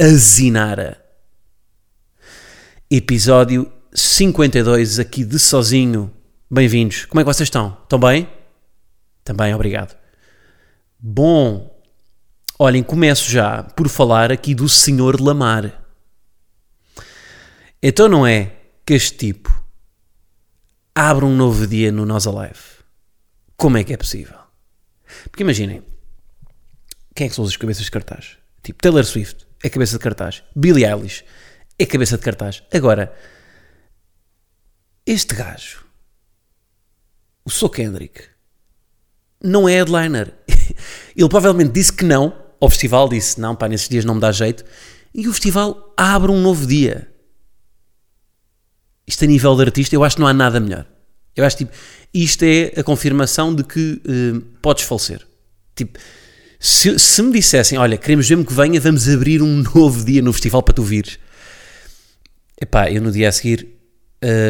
a Zinara. Episódio 52 aqui de Sozinho. Bem-vindos. Como é que vocês estão? Estão bem? Também, obrigado. Bom, olhem, começo já por falar aqui do Senhor Lamar. Então não é que este tipo abre um novo dia no Nós Alive. Como é que é possível? Porque imaginem, quem é que são as cabeças de cartaz? Tipo, Taylor Swift é cabeça de cartaz. Billie Eilish é cabeça de cartaz. Agora, este gajo, o So Kendrick, não é headliner. Ele provavelmente disse que não ao festival, disse não, pá, nesses dias não me dá jeito. E o festival abre um novo dia. Isto a nível de artista, eu acho que não há nada melhor. Eu acho tipo, isto é a confirmação de que uh, podes falecer. Tipo, se, se, me dissessem, olha, queremos mesmo que venha, vamos abrir um novo dia no festival para tu vires. Epá, eu no dia a seguir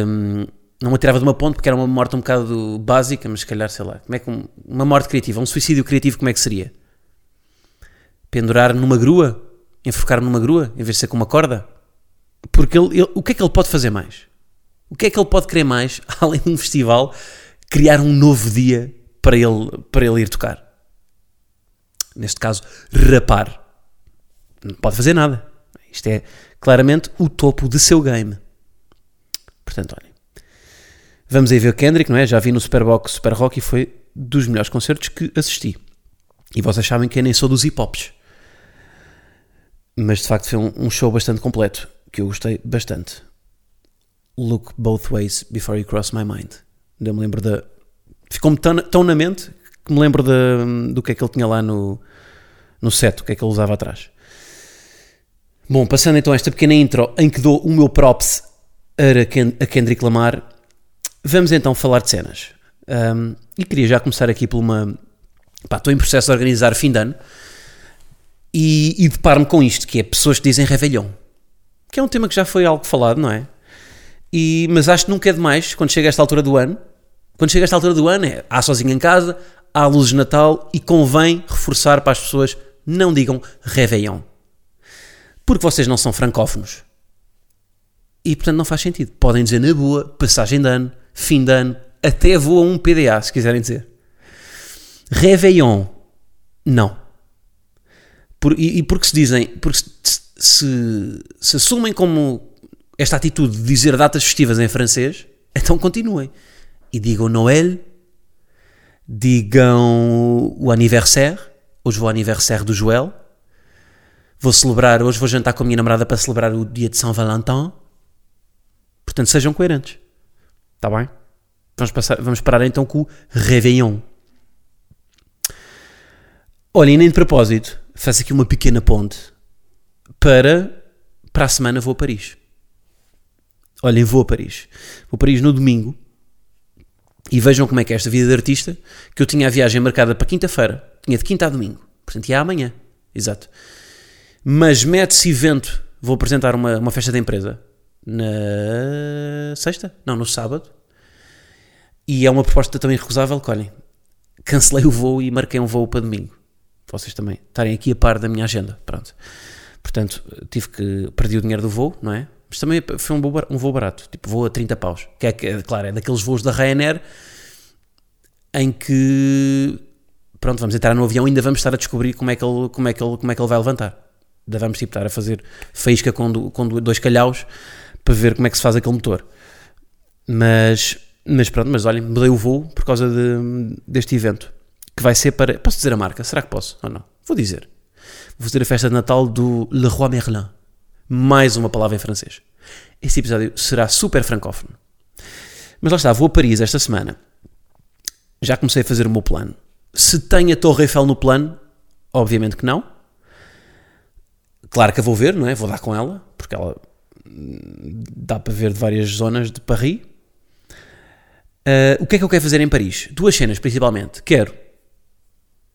hum, não me atirava de uma ponte porque era uma morte um bocado básica, mas se calhar, sei lá, como é que um, uma morte criativa, um suicídio criativo, como é que seria? Pendurar numa grua? Enforcar numa grua, em vez de ser com uma corda? Porque ele, ele, o que é que ele pode fazer mais? O que é que ele pode querer mais, além de um festival, criar um novo dia para ele, para ele ir tocar? Neste caso, rapar. Não pode fazer nada. Isto é claramente o topo de seu game. Portanto, olhem. Vamos aí ver o Kendrick, não é? Já vi no Superbox Super Rock e foi dos melhores concertos que assisti. E vocês sabem que eu nem sou dos hip hops. Mas de facto foi um, um show bastante completo, que eu gostei bastante. Look both ways before you cross my mind. Eu me lembro da. Ficou-me tão, tão na mente que me lembro de, do que é que ele tinha lá no, no set, o que é que ele usava atrás. Bom, passando então a esta pequena intro em que dou o meu props a Kendrick Lamar, vamos então falar de cenas. Um, e queria já começar aqui por uma. Pá, estou em processo de organizar fim de ano e, e deparo-me com isto, que é pessoas que dizem Réveillon. Que é um tema que já foi algo falado, não é? E, mas acho que nunca é demais, quando chega a esta altura do ano, quando chega a esta altura do ano, é há sozinho em casa, há luzes de Natal e convém reforçar para as pessoas não digam Réveillon. Porque vocês não são francófonos. E portanto não faz sentido. Podem dizer na boa, passagem de ano, fim de ano, até voa um PDA, se quiserem dizer. Réveillon, não. Por, e, e, porque se dizem, porque se, se, se assumem como esta atitude de dizer datas festivas em francês, então continuem. E digam Noël, digam o aniversário. Hoje vou ao aniversário do Joel. Vou celebrar, hoje vou jantar com a minha namorada para celebrar o dia de São Valentim. Portanto, sejam coerentes. Está bem? Vamos, passar, vamos parar então com o Réveillon. Olha, e nem de propósito, faço aqui uma pequena ponte para para a semana vou a Paris. Olhem, vou a Paris. Vou a Paris no domingo e vejam como é que é esta vida de artista, que eu tinha a viagem marcada para quinta-feira, tinha de quinta a domingo, portanto ia amanhã, exato. Mas mete-se evento, vou apresentar uma, uma festa da empresa na sexta? Não, no sábado. E é uma proposta também recusável que, olhem, cancelei o voo e marquei um voo para domingo. Vocês também estarem aqui a par da minha agenda, pronto. Portanto, tive que, perdi o dinheiro do voo, não é? Mas também foi um voo, um voo barato, tipo voo a 30 paus. Que é, claro, é daqueles voos da Ryanair em que, pronto, vamos entrar no avião e ainda vamos estar a descobrir como é que ele, como é que ele, como é que ele vai levantar. Ainda vamos tipo, estar a fazer faísca com, com dois calhaus para ver como é que se faz aquele motor. Mas, mas pronto, mas olhem, mudei o voo por causa de, deste evento. Que vai ser para. Posso dizer a marca? Será que posso? Ou não? Vou dizer. Vou fazer a festa de Natal do Leroy Merlin mais uma palavra em francês. Este episódio será super francófono. Mas lá está, vou a Paris esta semana. Já comecei a fazer o meu plano. Se tem a Torre Eiffel no plano, obviamente que não. Claro que a vou ver, não é? Vou dar com ela, porque ela hum, dá para ver de várias zonas de Paris. Uh, o que é que eu quero fazer em Paris? Duas cenas, principalmente. Quero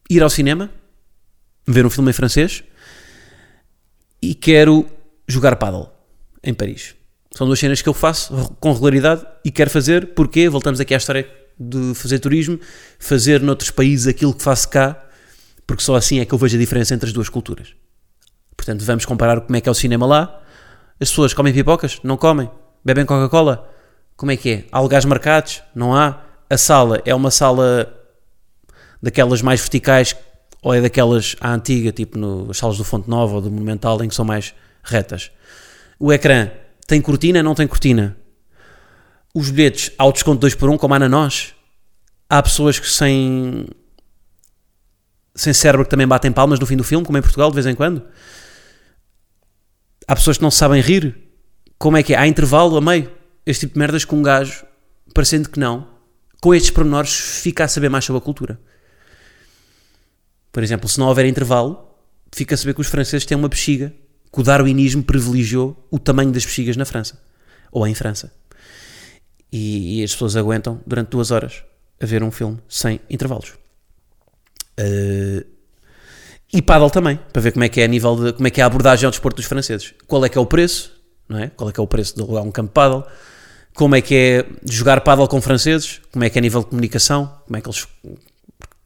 ir ao cinema, ver um filme em francês e quero jogar paddle em Paris. São duas cenas que eu faço com regularidade e quero fazer porque voltamos aqui à história de fazer turismo, fazer noutros países aquilo que faço cá, porque só assim é que eu vejo a diferença entre as duas culturas. Portanto, vamos comparar como é que é o cinema lá. As pessoas comem pipocas? Não comem. Bebem Coca-Cola? Como é que é? Há lugares marcados? Não há. A sala é uma sala daquelas mais verticais ou é daquelas à antiga, tipo nas salas do Fonte Nova ou do Monumental, em que são mais retas? O ecrã tem cortina? Não tem cortina? Os bilhetes ao desconto 2 por 1, um, como há na nós? Há pessoas que sem, sem cérebro que também batem palmas no fim do filme, como em Portugal, de vez em quando? Há pessoas que não sabem rir? Como é que é? Há intervalo a meio? Este tipo de merdas com um gajo, parecendo que não, com estes pormenores, fica a saber mais sobre a cultura. Por exemplo, se não houver intervalo, fica a saber que os franceses têm uma bexiga, que o darwinismo privilegiou o tamanho das bexigas na França, ou em França. E, e as pessoas aguentam durante duas horas a ver um filme sem intervalos. Uh, e paddle também, para ver como é que é a nível de, como é que é a abordagem ao desporto dos franceses. Qual é que é o preço, não é? Qual é que é o preço de alugar um campo paddle? Como é que é jogar paddle com franceses? Como é que é a nível de comunicação? Como é que eles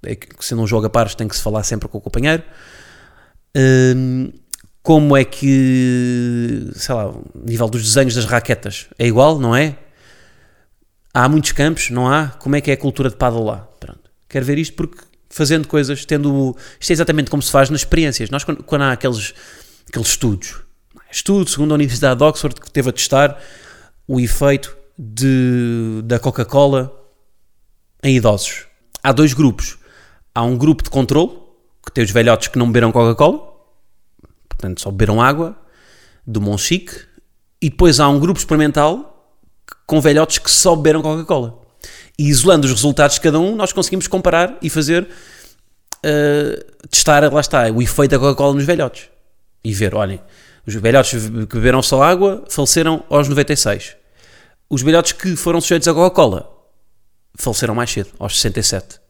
é que sendo um jogo a pares tem que se falar sempre com o companheiro. Um, como é que, sei lá, o nível dos desenhos das raquetas é igual, não é? Há muitos campos, não há? Como é que é a cultura de paddle lá? Pronto. Quero ver isto porque fazendo coisas, tendo. Isto é exatamente como se faz nas experiências. Nós, quando, quando há aqueles, aqueles estudos, estudo segundo a Universidade de Oxford, que teve a testar o efeito de, da Coca-Cola em idosos. Há dois grupos há um grupo de controle, que tem os velhotes que não beberam Coca-Cola, portanto só beberam água, do Monchique, e depois há um grupo experimental com velhotes que só beberam Coca-Cola. E isolando os resultados de cada um, nós conseguimos comparar e fazer, uh, testar, lá está, o efeito da Coca-Cola nos velhotes. E ver, olhem, os velhotes que beberam só água faleceram aos 96. Os velhotes que foram sujeitos à Coca-Cola faleceram mais cedo, aos 67.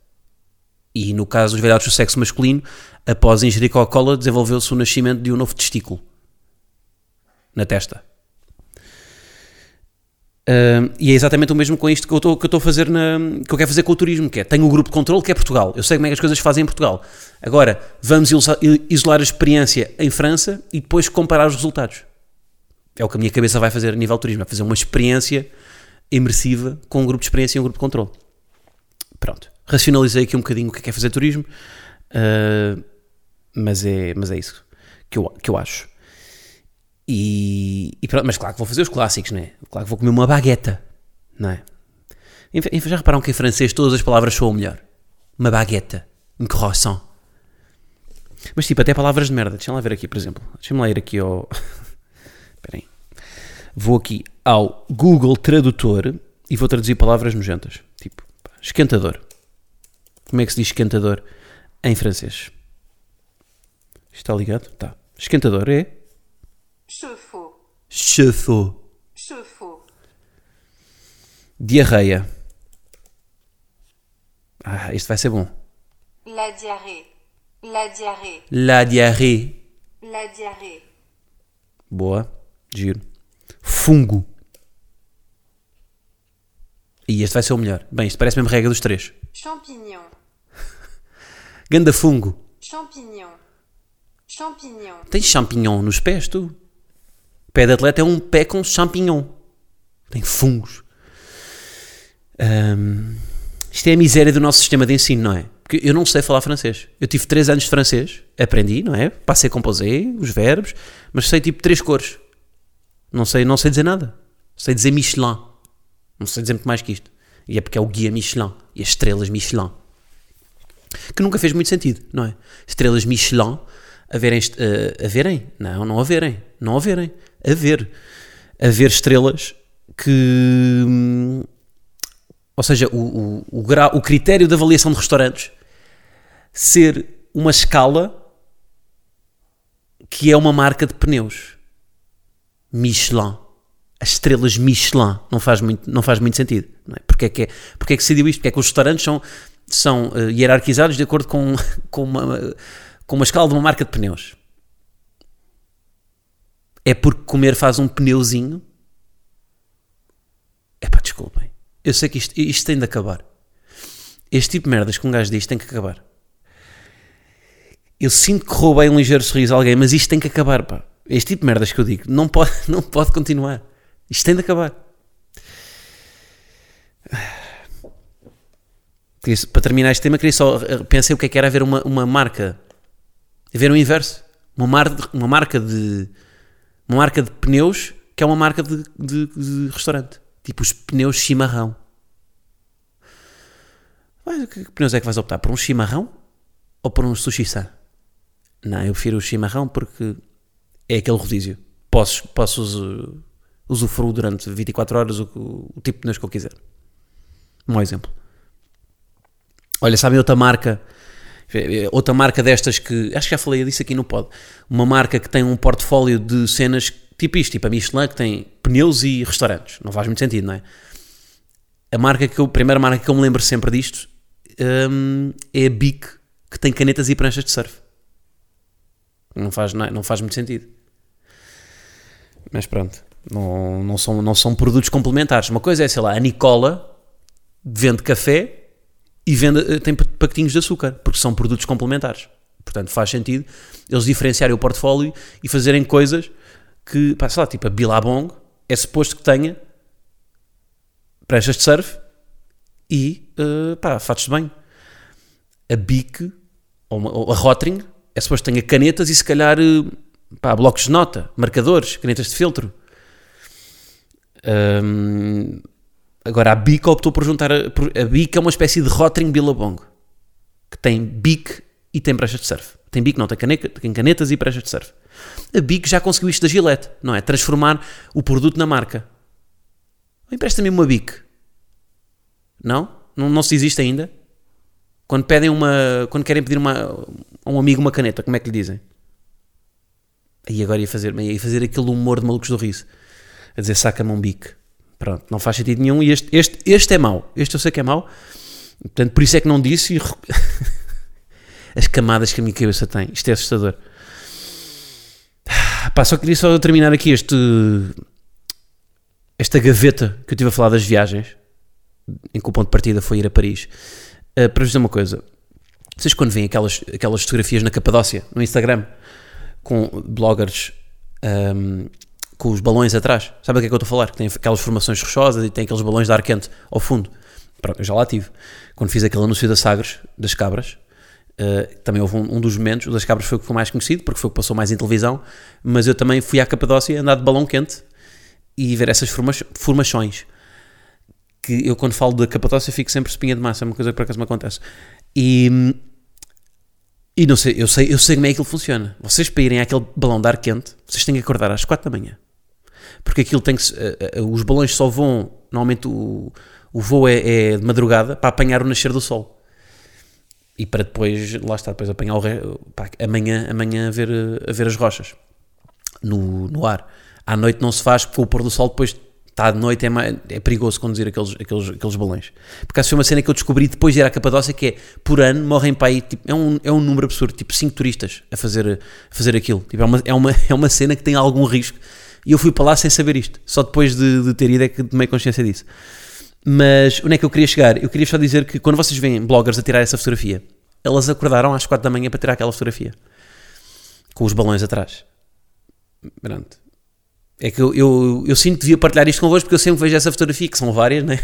E no caso dos velhotes do sexo masculino, após ingerir Coca-Cola, desenvolveu-se o nascimento de um novo testículo na testa. Uh, e é exatamente o mesmo com isto que eu estou a fazer na, que eu quero fazer com o turismo, que é tenho um grupo de controle que é Portugal. Eu sei como é que as coisas se fazem em Portugal. Agora, vamos isolar a experiência em França e depois comparar os resultados. É o que a minha cabeça vai fazer a nível turismo, vai fazer uma experiência imersiva com um grupo de experiência e um grupo de controle. Pronto racionalizei aqui um bocadinho o que é, é fazer turismo, uh, mas, é, mas é isso que eu, que eu acho. E, e pronto, mas claro que vou fazer os clássicos, né? Claro que vou comer uma bagueta, não é? Já repararam que em francês todas as palavras soam melhor? Uma bagueta, um croissant. Mas tipo, até palavras de merda. Deixa-me lá ver aqui, por exemplo. Deixa-me lá ir aqui ao. Espera aí. Vou aqui ao Google Tradutor e vou traduzir palavras nojentas. Tipo, esquentador. Como é que se diz esquentador em francês? Está ligado? Tá. Esquentador é? Chauffe-eau. Chauffe-eau. Chauffe-eau. Diarreia. Ah, este vai ser bom. La diarrhée. La diarrhée. La diarrhée. La diarrhée. Boa. Giro. Fungo. E este vai ser o melhor. Bem, isto parece mesmo regra dos três. Champignon. Ganda fungo. Champignon. Champignon. Tens champignon nos pés, tu? Pé de atleta é um pé com champignon. Tem fungos. Um, isto é a miséria do nosso sistema de ensino, não é? Porque eu não sei falar francês. Eu tive 3 anos de francês, aprendi, não é? Passei composé, os verbos, mas sei tipo três cores. Não sei, não sei dizer nada. Sei dizer Michelin. Não sei dizer muito mais que isto. E é porque é o guia Michelin e as estrelas Michelin que nunca fez muito sentido, não é? Estrelas Michelin a verem, a verem? Não, não a verem, não a verem, a ver, a ver estrelas que, hum, ou seja, o, o, o, grau, o critério de avaliação de restaurantes ser uma escala que é uma marca de pneus. Michelin. As estrelas Michelin. Não faz muito, não faz muito sentido. Não é? Porque, é que é, porque é que se decidiu isto? Porque é que os restaurantes são, são eh, hierarquizados de acordo com, com, uma, com uma escala de uma marca de pneus. É porque comer faz um pneuzinho? É pá, desculpem. Eu sei que isto, isto tem de acabar. Este tipo de merdas que um gajo diz tem que acabar. Eu sinto que roubei um ligeiro sorriso a alguém, mas isto tem que acabar, pá. Este tipo de merdas que eu digo não pode, não pode continuar. Isto tem de acabar. Para terminar este tema, queria só. Pensei o que é que era haver uma, uma marca. Haver um inverso. Uma, mar, uma marca de. Uma marca de pneus que é uma marca de, de- de restaurante. Tipo os pneus chimarrão. Vai, que, pneus é que vais optar? Por um chimarrão ou por um sushi-san? Não, eu prefiro o chimarrão porque é aquele rodízio. Posso, posso usu- usufruir durante 24 horas o, o tipo de pneus que eu quiser. Um exemplo. Olha, sabem outra marca? Outra marca destas que. Acho que já falei disso aqui no pod. Uma marca que tem um portfólio de cenas tipo isto, tipo a Michelin, que tem pneus e restaurantes. Não faz muito sentido, não é? A marca que eu, a primeira marca que eu me lembro sempre disto hum, é a Bic, que tem canetas e pranchas de surf. Não faz, não, não faz muito sentido. Mas pronto, não, não, são, não são produtos complementares. Uma coisa é, sei lá, a Nicola vende café e vende, eh, tem pa- pacotinhos de açúcar, porque são produtos complementares. Portanto, faz sentido eles diferenciarem o portfólio e fazerem coisas que, pá, sei lá, tipo a Billabong é suposto que tenha pranchas de surf e, eh, pá, fatos de banho. A Bic, ou, uma- ou a Rotring, é suposto que tenha canetas e se calhar, eh, pá, blocos de nota, marcadores, canetas de filtro. Hum, agora, a Bic optou por juntar. A, a Bic é uma espécie de Rotring Billabong que tem Bic e tem pranchas de surf. Tem Bic, não, tem, caneca, tem canetas e pranchas de surf. A Bic já conseguiu isto da Gillette, não é? Transformar o produto na marca. Empresta-me uma Bic. Não? não? Não se existe ainda? Quando pedem uma. Quando querem pedir uma, a um amigo uma caneta, como é que lhe dizem? Aí agora ia fazer, ia fazer aquele humor de malucos do riso. A dizer saca-me um bico. Pronto, não faz sentido nenhum. E este, este, este é mau. Este eu sei que é mau. Portanto, por isso é que não disse. E... As camadas que a minha cabeça tem. Isto é assustador. Pá, só queria só terminar aqui este. Esta gaveta que eu tive a falar das viagens. Em que o ponto de partida foi ir a Paris. Uh, para vos dizer uma coisa. Vocês quando veem aquelas, aquelas fotografias na Capadócia, no Instagram, com bloggers um, com os balões atrás, sabe o que é que eu estou a falar? Que tem aquelas formações rochosas e tem aqueles balões de ar quente ao fundo. Pronto, eu já lá tive. Quando fiz aquele anúncio da Sagres, das cabras, uh, também houve um, um, dos momentos, o das cabras foi o que foi mais conhecido, porque foi o que passou mais em televisão, mas eu também fui à Capadócia andar de balão quente e ver essas forma formações. Que eu, quando falo da Capadócia, fico sempre espinha de massa, é uma coisa que por acaso me acontece. E, e não sei, eu sei, eu sei como é que aquilo funciona. Vocês para irem àquele balão de ar quente, vocês têm que acordar às 4 da manhã. Porque aquilo tem que. Uh, uh, os balões só vão. Normalmente o, o voo é, é, de madrugada para apanhar o nascer do sol. E para depois, lá está, depois apanhar o re, pá, amanhã, amanhã a, ver, a ver as rochas no, no ar. À noite não se faz, porque o pôr do sol depois está de noite, é, mais, é perigoso conduzir aqueles, aqueles, aqueles balões. Porque essa foi uma cena que eu descobri depois de ir à Capadócia, que é, por ano, morrem para aí, tipo, é, um, é um número absurdo, tipo 5 turistas a fazer, a fazer aquilo. Tipo, é, uma, é, uma, é uma cena que tem algum risco. E eu fui para lá sem saber isto. Só depois de, de ter ido é que tomei consciência disso. Mas onde é que eu queria chegar? Eu queria só dizer que quando vocês veem bloggers a tirar essa fotografia, elas acordaram às 4 da manhã para tirar aquela fotografia. Com os balões atrás. Pronto. É que eu, eu, eu sinto que devia partilhar isto convosco porque eu sempre vejo essa fotografia, que são várias, né?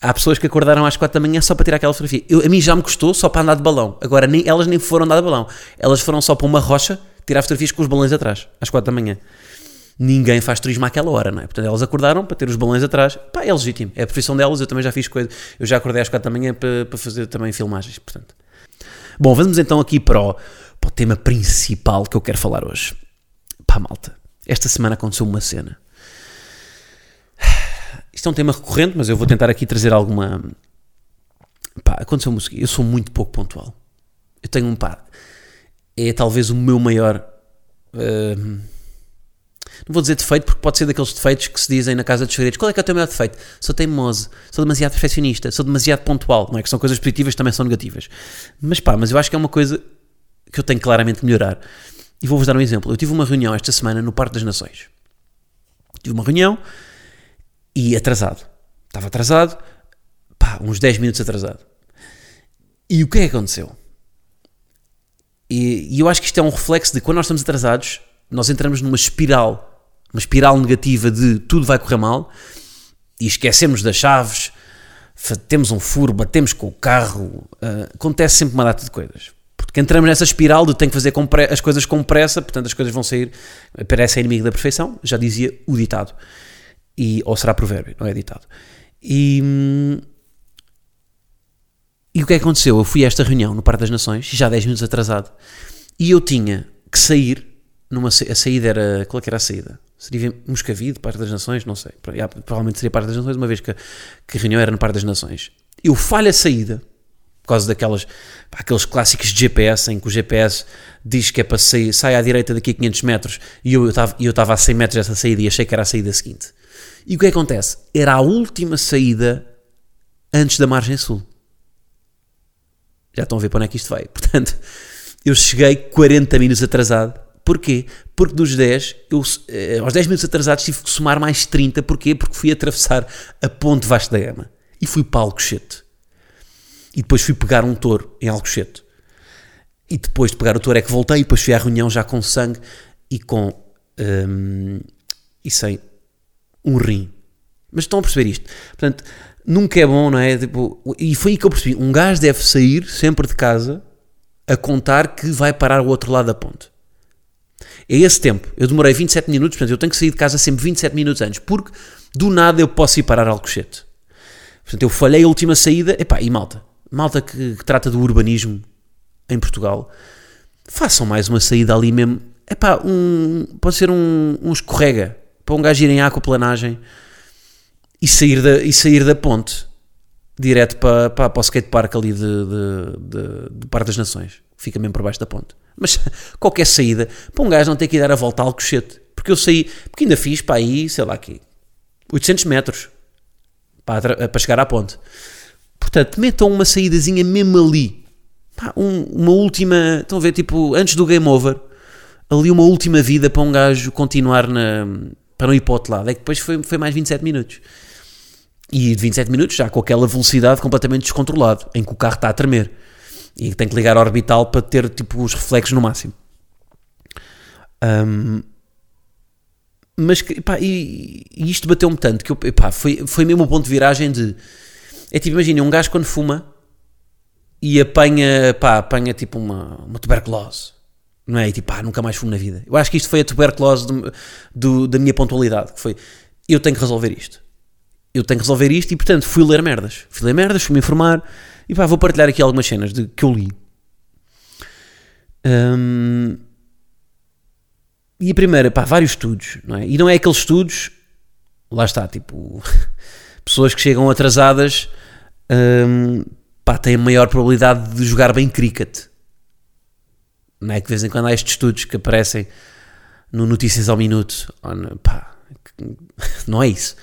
Há pessoas que acordaram às 4 da manhã só para tirar aquela fotografia. Eu, a mim já me custou só para andar de balão. Agora, nem, elas nem foram andar de balão. Elas foram só para uma rocha tirar fotografias com os balões atrás, às 4 da manhã. Ninguém faz turismo àquela hora, não é? Portanto, elas acordaram para ter os balões atrás. Pá, é legítimo. É a profissão delas. Eu também já fiz coisa. Eu já acordei às 4 da manhã para, para fazer também filmagens, portanto. Bom, vamos então aqui para o, para o tema principal que eu quero falar hoje. Pá, malta. Esta semana aconteceu uma cena. Isto é um tema recorrente, mas eu vou tentar aqui trazer alguma. Pá, aconteceu-me o seguinte: eu sou muito pouco pontual. Eu tenho um pá. É talvez o meu maior hum, vou dizer defeito porque pode ser daqueles defeitos que se dizem na casa dos segredos. Qual é que é o teu maior defeito? Sou teimoso, sou demasiado perfeccionista, sou demasiado pontual. Não é que são coisas positivas também são negativas. Mas pá, mas eu acho que é uma coisa que eu tenho claramente de melhorar. E vou-vos dar um exemplo. Eu tive uma reunião esta semana no Parque das Nações. Tive uma reunião e atrasado. Estava atrasado, pá, uns 10 minutos atrasado. E o que é que aconteceu? E, e eu acho que isto é um reflexo de quando nós estamos atrasados, nós entramos numa espiral, uma espiral negativa de tudo vai correr mal e esquecemos das chaves, temos um furo, batemos com o carro, ah, acontece sempre uma data de coisas. Porque entramos nessa espiral de tenho que fazer as coisas com pressa, portanto as coisas vão sair, parece a inimigo da perfeição, já dizia o ditado. E, ou será provérbio, não é ditado. E, hum, e o que é que aconteceu? Eu fui a esta reunião no Parque das Nações, já 10 minutos atrasado, e eu tinha que sair, numa, a saída era, qual é era a saída? Seria Moscavide, Parque das Nações, não sei, provavelmente seria Parque das Nações, uma vez que, que a reunião era no Parque das Nações. Eu falho a saída, por causa daquelas, pá, aqueles clássicos de GPS, em que o GPS diz que é para sair, sai à direita daqui a 500 metros, e eu estava eu estava a 100 metros dessa saída e achei que era a saída seguinte. E o é que acontece? Era a última saída antes da margem sul. Já estão a ver para onde é que isto vai. Portanto, eu cheguei 40 minutos atrasado. Porquê? Porque dos 10, eu, eh, aos 10 minutos atrasados tive que somar mais 30. Porquê? Porque fui atravessar a ponte Vasco da Gama. E fui para Alcochete. E depois fui pegar um touro em Alcochete. E depois de pegar o touro é que voltei e depois fui à reunião já com sangue e com... hum, e sem um rim. Mas estão a perceber isto? Portanto, nunca é bom, não é? Tipo, e foi aí que eu percebi. Um gajo deve sair sempre de casa a contar que vai parar ao outro lado da ponte. É esse tempo. Eu demorei 27 minutos, portanto, eu tenho que sair de casa sempre 27 minutos antes, porque do nada eu posso ir parar Alcochete. Portanto, eu falhei a última saída. Epá, e malta? Malta que, que trata do urbanismo em Portugal, façam mais uma saída ali mesmo. Epá, um, pode ser um, um escorrega para um gajo ir em aquaplanagem e sair da, e sair da ponte direto para, para, para o skatepark ali de, de, de, de Par das Nações. Fica mesmo por baixo da ponte. Mas qualquer saída, para um gajo não ter que ir dar a volta ao cochete. Porque eu saí, porque ainda fiz para aí, sei lá aqui, 800 metros para, para chegar à ponte. Portanto, metam uma saídazinha mesmo ali. Pá, um- uma última, estão a ver, tipo, antes do game over, ali uma última vida para um gajo continuar na, para não ir para o outro lado. É que depois foi, foi mais 27 minutos. E de 27 minutos já com aquela velocidade completamente descontrolado, em que o carro está a tremer. E tem que ligar a orbital para ter tipo os reflexos no máximo. Ahm, mas e, e isto bateu-me tanto que eu, foi, foi mesmo o ponto de viragem de. É tipo, imagina, um gajo quando fuma e apanha, apanha tipo uma, uma tuberculose. Não é? E tipo, pá, nunca mais fumo na vida. Eu acho que isto foi a tuberculose do- do- da minha pontualidade. Que foi, eu tenho que resolver isto. Eu tenho que resolver isto e, portanto, fui ler merdas. Fui ler merdas, fui me informar e pá, vou partilhar aqui algumas cenas de, que eu li. Hum, e a primeira, pá, vários estudos, não é? E não é aqueles estudos, lá está, tipo, pessoas que chegam atrasadas, hum, pá, têm maior probabilidade de jogar bem cricket. Não é que de vez em quando há estes estudos que aparecem no Notícias ao Minuto, pá, não é isso.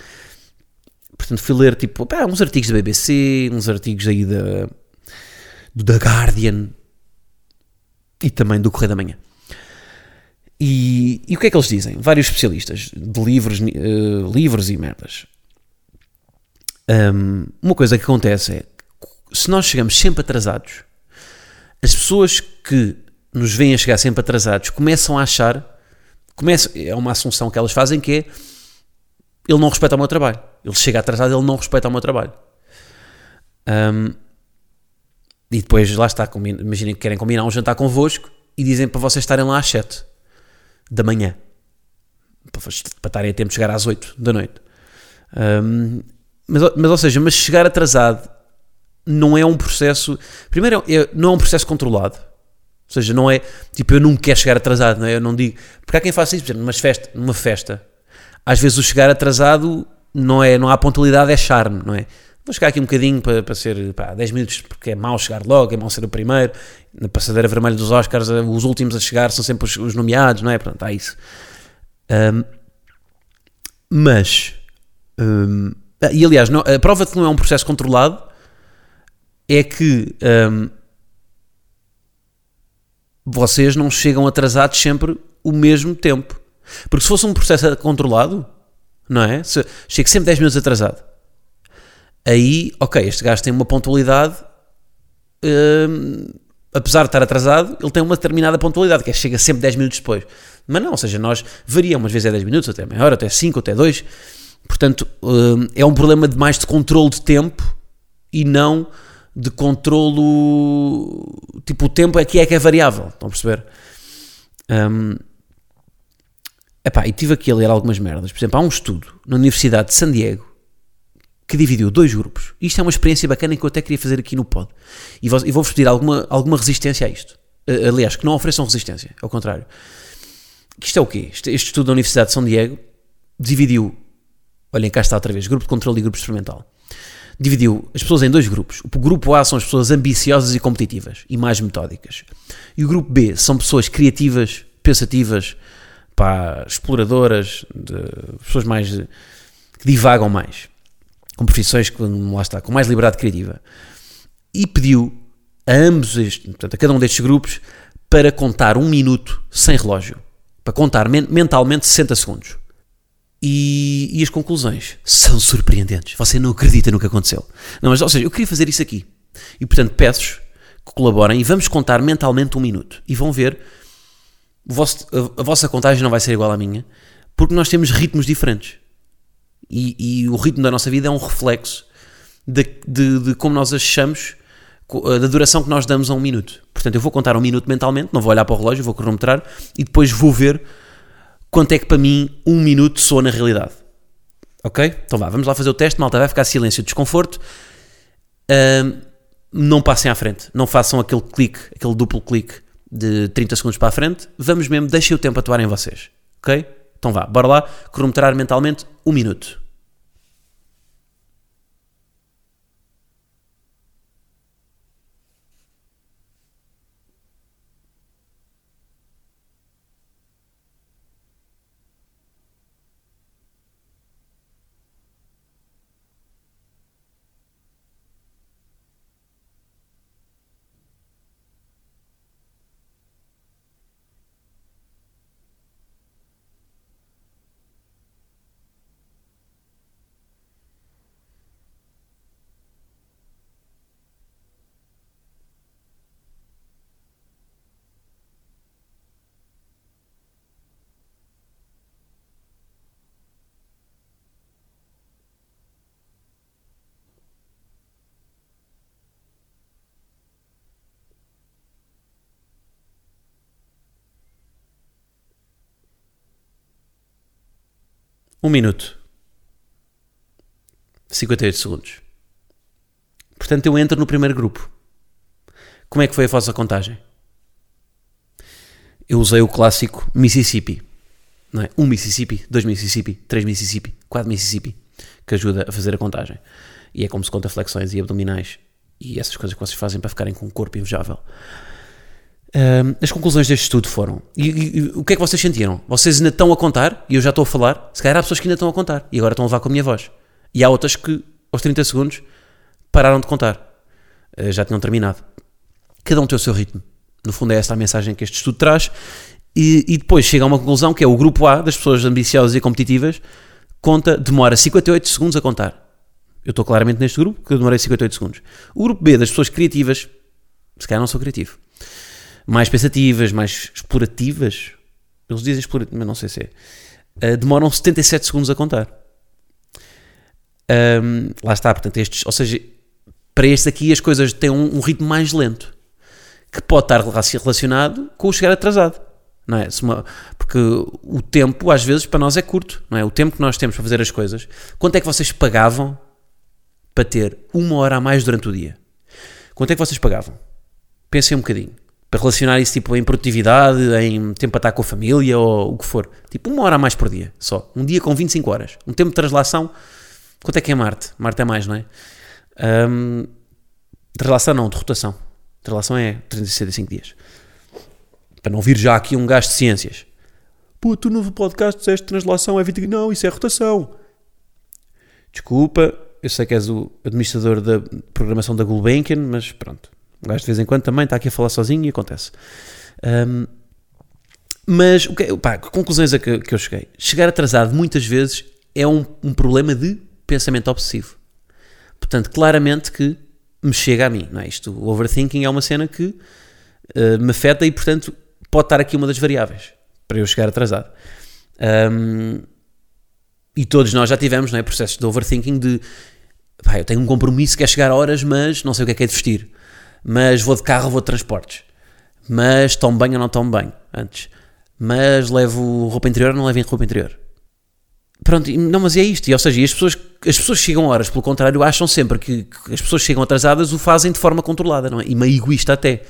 Portanto, fui ler tipo, pá, uns artigos da BBC, uns artigos aí da, do The Guardian e também do Correio da Manhã. E, e o que é que eles dizem? Vários especialistas de livros, eh, livros e merdas. Hum, uma coisa que acontece é se nós chegamos sempre atrasados, as pessoas que nos veem a chegar sempre atrasados começam a achar, começam, é uma assunção que elas fazem que é ele não respeita o meu trabalho. Ele chega atrasado, ele não respeita o meu trabalho. Hum, e depois, lá está, imaginem que querem combinar um jantar convosco e dizem para vocês estarem lá às 7 da manhã. Para, estarem a tempo de chegar às 8 da noite. Hum, mas, mas, ou seja, mas chegar atrasado não é um processo. Primeiro, é- não é um processo controlado. Ou seja, não é tipo eu não quero chegar atrasado, não é? Eu não digo. Porque há quem faça isso, por exemplo, numa festa, numa festa. Às vezes o chegar atrasado não é, não há pontualidade, é charme, não é? vou chegar aqui um bocadinho para, para ser pá, 10 minutos, porque é mau chegar logo, é mau ser o primeiro. Na passadeira vermelha dos Oscars, eh, os últimos a chegar são sempre os, os nomeados, não é? Portanto, há isso. Um, mas, um, e aliás, não, a prova de que não é um processo controlado é que um, vocês não chegam atrasados sempre o mesmo tempo. Porque se fosse um processo controlado, não é? Se chega sempre 10 minutos atrasado, aí, ok, este gajo tem uma pontualidade, hum, apesar de estar atrasado, ele tem uma determinada pontualidade, que é chega sempre 10 minutos depois. Mas não, ou seja, nós varia, umas vezes é 10 minutos, até meia hora, até 5, até 2. Portanto, hum, é um problema de mais de controle de tempo e não de controlo. Tipo, o tempo aqui é que é variável. Estão a perceber? Um, epá, e tive aqui a ler algumas merdas. Por exemplo, há um estudo na Universidade de San Diego que dividiu dois grupos. Isto é uma experiência bacana que eu até queria fazer aqui no pod. E vou-vos pedir alguma, alguma resistência a isto. Aliás, que não ofereçam resistência, ao contrário. Isto é o quê? Este, este estudo da Universidade de São Diego dividiu, olhem cá está outra vez, grupo de controle e grupo experimental dividiu as pessoas em dois grupos. O grupo A são as pessoas ambiciosas e competitivas e mais metódicas. E o grupo B são pessoas criativas, pensativas, pá, exploradoras, pessoas mais que divagam mais, com profissões que, lá está, com mais liberdade criativa. E pediu a ambos, estes, portanto, a cada um destes grupos, para contar um minuto sem relógio. Para contar men mentalmente 60 segundos. E, e, as conclusões são surpreendentes. Você não acredita no que aconteceu. Não, mas, ou seja, eu queria fazer isso aqui. E, portanto, peço que colaborem e vamos contar mentalmente um minuto. E vão ver, vosso, a, a, vossa contagem não vai ser igual à minha, porque nós temos ritmos diferentes. E, e o ritmo da nossa vida é um reflexo de, de, de como nós achamos, da duração que nós damos a um minuto. Portanto, eu vou contar um minuto mentalmente, não vou olhar para o relógio, vou cronometrar e depois vou ver quanto é que para mim um minuto soa na realidade. Ok? Então vá, vamos lá fazer o teste, malta, vai ficar silêncio, desconforto. Uh, não passem à frente, não façam aquele clique, aquele duplo clique de 30 segundos para a frente. Vamos mesmo, deixem o tempo atuar em vocês. Ok? Então vá, bora lá, cronometrar mentalmente um minuto. Um minuto. 58 segundos. Portanto, eu entro no primeiro grupo. Como é que foi a vossa contagem? Eu usei o clássico Mississippi. Não é? Um Mississippi, dois Mississippi, três Mississippi, quatro Mississippi, que ajuda a fazer a contagem. E é como se conta flexões e abdominais e essas coisas que vocês fazem para ficarem com um corpo invejável. As conclusões deste estudo foram. E, e, e, o que é que vocês sentiram? Vocês ainda estão a contar, e eu já estou a falar. Se calhar há pessoas que ainda estão a contar e agora estão a levar com a minha voz. E há outras que, aos 30 segundos, pararam de contar. Uh, já tinham terminado. Cada um tem o seu ritmo. No fundo, é esta a mensagem que este estudo traz. E, e depois chega a uma conclusão que é o grupo A, das pessoas ambiciosas e competitivas, conta, demora 58 segundos a contar. Eu estou claramente neste grupo, que eu demorei 58 segundos. O grupo B, das pessoas criativas, se calhar não sou criativo mais pensativas, mais explorativas. Eles dizem explorativas, mas não sei se é. Uh, demoram 77 segundos a contar. Um, lá está, portanto, estes, ou seja, para estes aqui as coisas têm um, um, ritmo mais lento, que pode estar relacionado com o chegar atrasado, não é? Uma, porque o tempo às vezes para nós é curto, não é? O tempo que nós temos para fazer as coisas. Quanto é que vocês pagavam para ter uma hora a mais durante o dia? Quanto é que vocês pagavam? Pensem um bocadinho para relacionar isso tipo em produtividade, em tempo para estar com a família ou o que for. Tipo, uma hora a mais por dia, só. Um dia com 25 horas. Um tempo de translação, quanto é que é Marte? Marte é mais, não é? De relação não, de rotação. De relação é 365 dias. Para não vir já aqui um gasto de ciências. Pô, tu no podcast disseste translação é 20... Não, isso é rotação. Desculpa, eu sei que és o administrador da programação da Gulbenkian, mas pronto. Um gajo de vez em quando também está aqui a falar sozinho e acontece. Ahm, mas, o que, pá, que conclusões a que, que eu cheguei? Chegar atrasado muitas vezes é um, um problema de pensamento obsessivo. Portanto, claramente que me chega a mim, não é? Isto, o overthinking é uma cena que eh, me afeta e, portanto, pode estar aqui uma das variáveis para eu chegar atrasado. Ahm, e todos nós já tivemos não é, processos de overthinking de pá, eu tenho um compromisso que é chegar a horas, mas não sei o que é que é de vestir. Mas vou de carro, vou de transportes. Mas tomo bem ou não tomo bem antes. Mas levo roupa interior ou não levo roupa interior. Pronto, não, mas é isto. E, ou seja, as pessoas, as pessoas chegam horas, pelo contrário, acham sempre que, que as pessoas chegam atrasadas o fazem de forma controlada, não é? E meio egoísta até.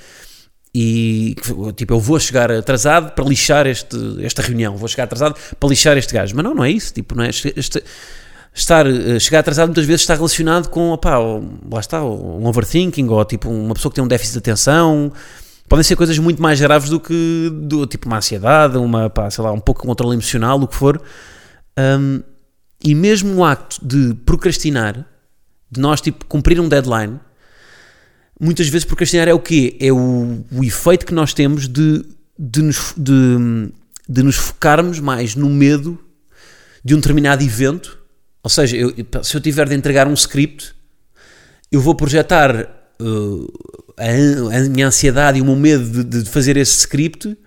E tipo, eu vou chegar atrasado para lixar este, esta reunião, vou chegar atrasado para lixar este gajo. Mas não, não é isso. Tipo, não é? Este- este- estar, eh, chegar atrasado muitas vezes está relacionado com, opá, lá está, um overthinking ou tipo uma pessoa que tem um déficit de atenção. Podem ser coisas muito mais graves do que do, tipo uma ansiedade, uma, pá, sei lá, um pouco de controle emocional, o que for. Um, e mesmo o acto de procrastinar, de nós tipo cumprir um deadline, muitas vezes procrastinar é o quê? É o, o efeito que nós temos de, de, nos, de, de nos focarmos mais no medo de um determinado evento. Ou seja, eu- se eu tiver de entregar um script, eu vou projetar uh, a, a minha ansiedade e o meu medo de, de fazer esse script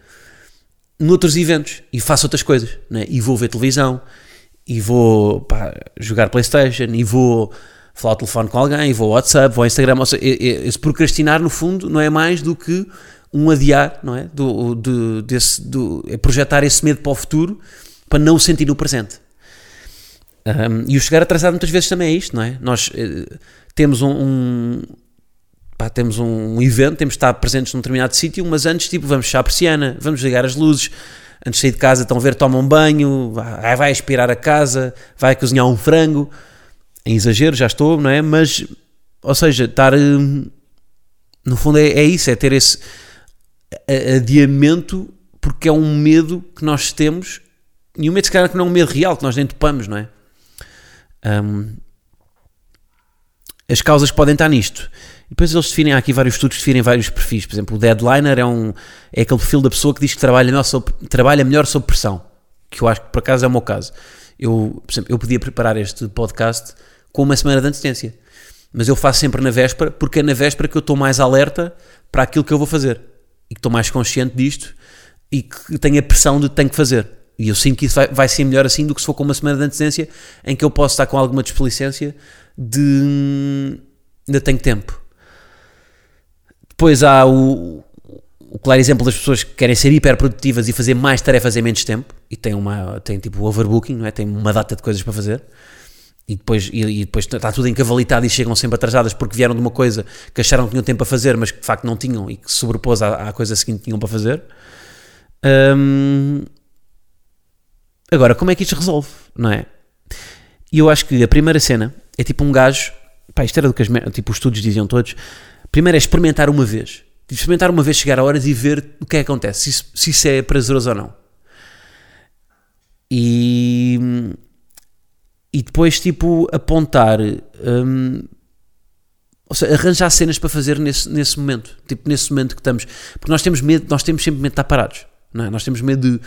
noutros eventos e faço outras coisas, né? e vou ver televisão, e vou pá, jogar Playstation, e vou falar ao telefone com alguém, e vou ao WhatsApp, vou ao Instagram, ou seja, esse procrastinar no fundo não é mais do que um adiar, não é? Do, do- desse, do, é projetar esse medo para o futuro para não o sentir no presente. Um, e o chegar atrasado muitas vezes também é isto, não é? Nós eh, temos um, um- pá, temos um evento, temos de estar presentes num determinado sítio, mas antes, tipo, vamos fechar a persiana, vamos ligar as luzes, antes de sair de casa, estão a ver, tomam um banho, vai, vai aspirar a casa, vai cozinhar um frango, em exagero, já estou, não é? Mas, ou seja, estar, hum, no fundo é, é isso, é ter esse adiamento, porque é um medo que nós temos, e um medo, se calhar, que não é um medo real, que nós nem topamos, não é? Hum, as causas podem estar nisto. E depois eles definem, há aqui vários estudos que definem vários perfis. Por exemplo, o deadliner é, um, é aquele perfil da pessoa que diz que trabalha melhor, sob, trabalha melhor sob pressão. Que eu acho que por acaso é o meu caso. Eu, por exemplo, eu podia preparar este podcast com uma semana de antecedência. Mas eu faço sempre na véspera, porque é na véspera que eu estou mais alerta para aquilo que eu vou fazer. E que estou mais consciente disto e que tenho a pressão de que tenho que fazer. E eu sinto que isso vai, vai ser melhor assim do que se for com uma semana de antecedência em que eu posso estar com alguma desplicência de hum, ainda tenho tempo. Depois há o, o claro exemplo das pessoas que querem ser hiperprodutivas e fazer mais tarefas em menos tempo e têm, uma, têm tipo overbooking, não é? têm uma data de coisas para fazer e depois, e, e depois está tudo encavalitado e chegam sempre atrasadas porque vieram de uma coisa que acharam que tinham tempo para fazer, mas que de facto não tinham e que sobrepôs à, à coisa seguinte que tinham para fazer. Hum, agora, como é que isto resolve? Não é? E eu acho que a primeira cena é tipo um gajo, pá, isto era do que as, tipo, os estudos diziam todos. Primeiro é experimentar uma vez. Tipo, experimentar uma vez, chegar a horas e ver o que é que acontece, se isso, se isso é prazeroso ou não. E, e depois, tipo, apontar, hum, ou seja, arranjar cenas para fazer nesse, nesse momento, tipo, nesse momento que estamos, porque nós temos medo, nós temos sempre medo de estar parados, não é? Nós temos medo de,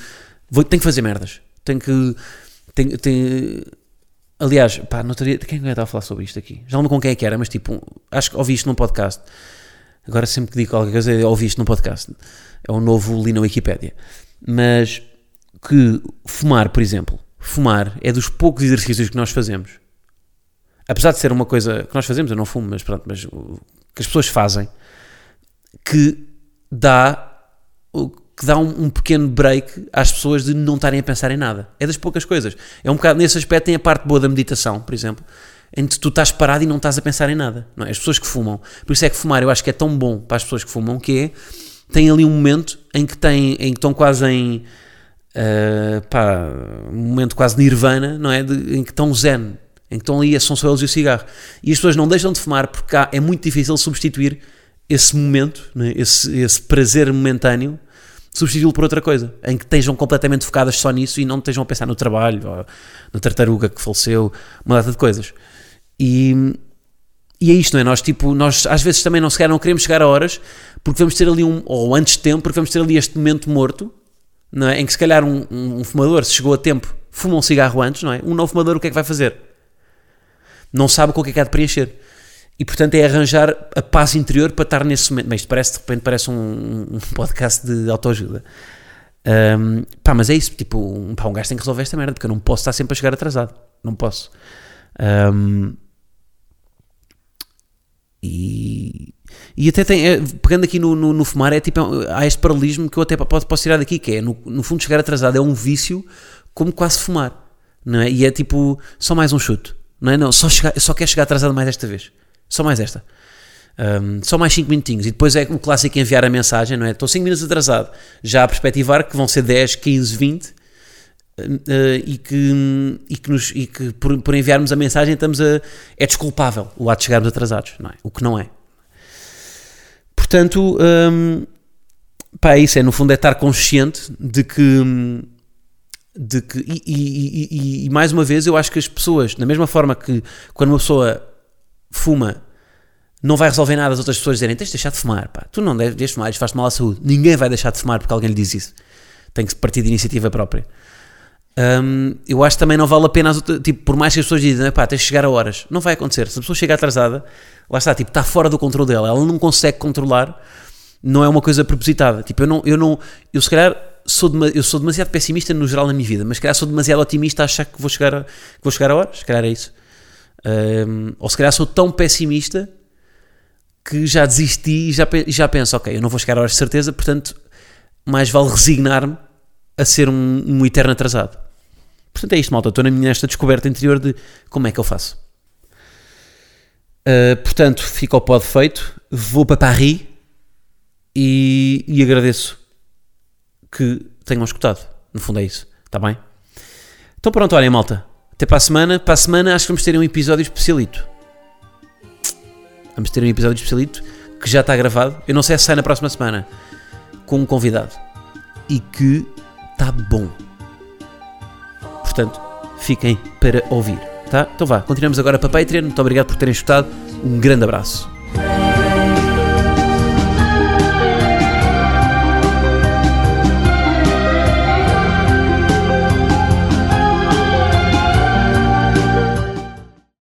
vou, tenho que fazer merdas, tenho que, tenho, tenho, aliás, pá, não teria, quem é que a falar sobre isto aqui? Já não com quem é que era, mas tipo, acho que ouvi isto num podcast, agora sempre que digo qualquer coisa, ouvi isto num podcast, é o novo li na Wikipédia, mas que fumar, por exemplo, fumar é dos poucos exercícios que nós fazemos. Apesar de ser uma coisa que nós fazemos, eu não fumo, mas pronto, mas que as pessoas fazem, que dá, que dá um, um pequeno break às pessoas de não estarem a pensar em nada. É das poucas coisas. É um bocado, nesse aspecto, tem a parte boa da meditação, por exemplo, em que tu estás parado e não estás a pensar em nada. Não é? As pessoas que fumam. Por isso é que fumar eu acho que é tão bom para as pessoas que fumam, que é, tem ali um momento em que, têm, em que estão quase em, Uh, pá, um momento quase nirvana, não é? De- em que estão zen, em que estão ali, são só eles e o cigarro. E as pessoas não deixam de fumar porque cá é muito difícil substituir esse momento, né, esse, esse prazer momentâneo, substituí-lo por outra coisa, em que estejam completamente focadas só nisso e não estejam a pensar no trabalho, na tartaruga que faleceu, uma data de coisas. E, e é isto, não é? Nós, tipo, nós às vezes também não, sequer não queremos chegar a horas porque vamos ter ali um, ou antes de tempo, porque vamos ter ali este momento morto, não é? Em que se calhar um, um, um fumador, se chegou a tempo, fuma um cigarro antes, não é? Um novo fumador, o que é que vai fazer? Não sabe com o que é que há de preencher. E portanto é arranjar a paz interior para estar nesse momento. Mas isto parece, de repente, parece um, um podcast de autoajuda. Um, pá, mas é isso, tipo, um, pá, um gajo tem que resolver esta merda, porque eu não posso estar sempre a chegar atrasado. Não posso. Um, e, e até tem, é, pegando aqui no, no, no, fumar, é tipo, há este paralelismo que eu até posso, posso tirar daqui, que é, no, no fundo, chegar atrasado é um vício como quase fumar, não é? E é tipo, só mais um chute, não é? Não, só, chegar, só quer chegar atrasado mais esta vez, só mais esta. Um, só mais 5 minutinhos e depois é o clássico enviar a mensagem, não é? Estou 5 minutos atrasado, já a perspectivar que vão ser 10, 15, 20 uh, e que, e que, nos, e que por, por, enviarmos a mensagem estamos a. É desculpável o ato de chegarmos atrasados, não é? O que não é. Portanto, um, pá, é isso é no fundo é estar consciente de que. De que e, e, e, mais uma vez, eu acho que as pessoas, da mesma forma que quando uma pessoa fuma não vai resolver nada as outras pessoas dizerem tens de deixar de fumar, pá. tu não deves fumar, isto faz mal à saúde. Ninguém vai deixar de fumar porque alguém lhe diz isso. Tem que partir de iniciativa própria. Um, eu acho que também não vale a pena, outras, tipo, por mais que as pessoas dizem, pá, tens de chegar a horas. Não vai acontecer. Se a pessoa chega atrasada, lá está, tipo, está fora do controle dela. Ela não consegue controlar, não é uma coisa propositada. Tipo, eu não, eu não, eu se calhar sou, de, eu sou demasiado pessimista no geral na minha vida, mas se calhar sou demasiado otimista a achar que vou chegar a, que vou chegar a horas. Se calhar é isso. Um, ou se calhar sou tão pessimista que já desisti e já, já penso, ok, eu não vou chegar a horas de certeza, portanto, mais vale resignar-me a ser um, um, eterno atrasado. Portanto, é isto, malta. Estou na minha, nesta descoberta interior de como é que eu faço. Uh, portanto, fica o pod feito. Vou para Paris e, e agradeço que tenham escutado. No fundo, é isso. Está bem? Então, pronto, olhem, malta. Até para a semana. Para a semana, acho que vamos ter um episódio especialito. Vamos ter um episódio especialito que já está gravado. Eu não sei se sai na próxima semana com um convidado e que está bom. Portanto, fiquem para ouvir, tá? Então vá, continuamos agora para Patreon. Muito obrigado por terem escutado. Um grande abraço.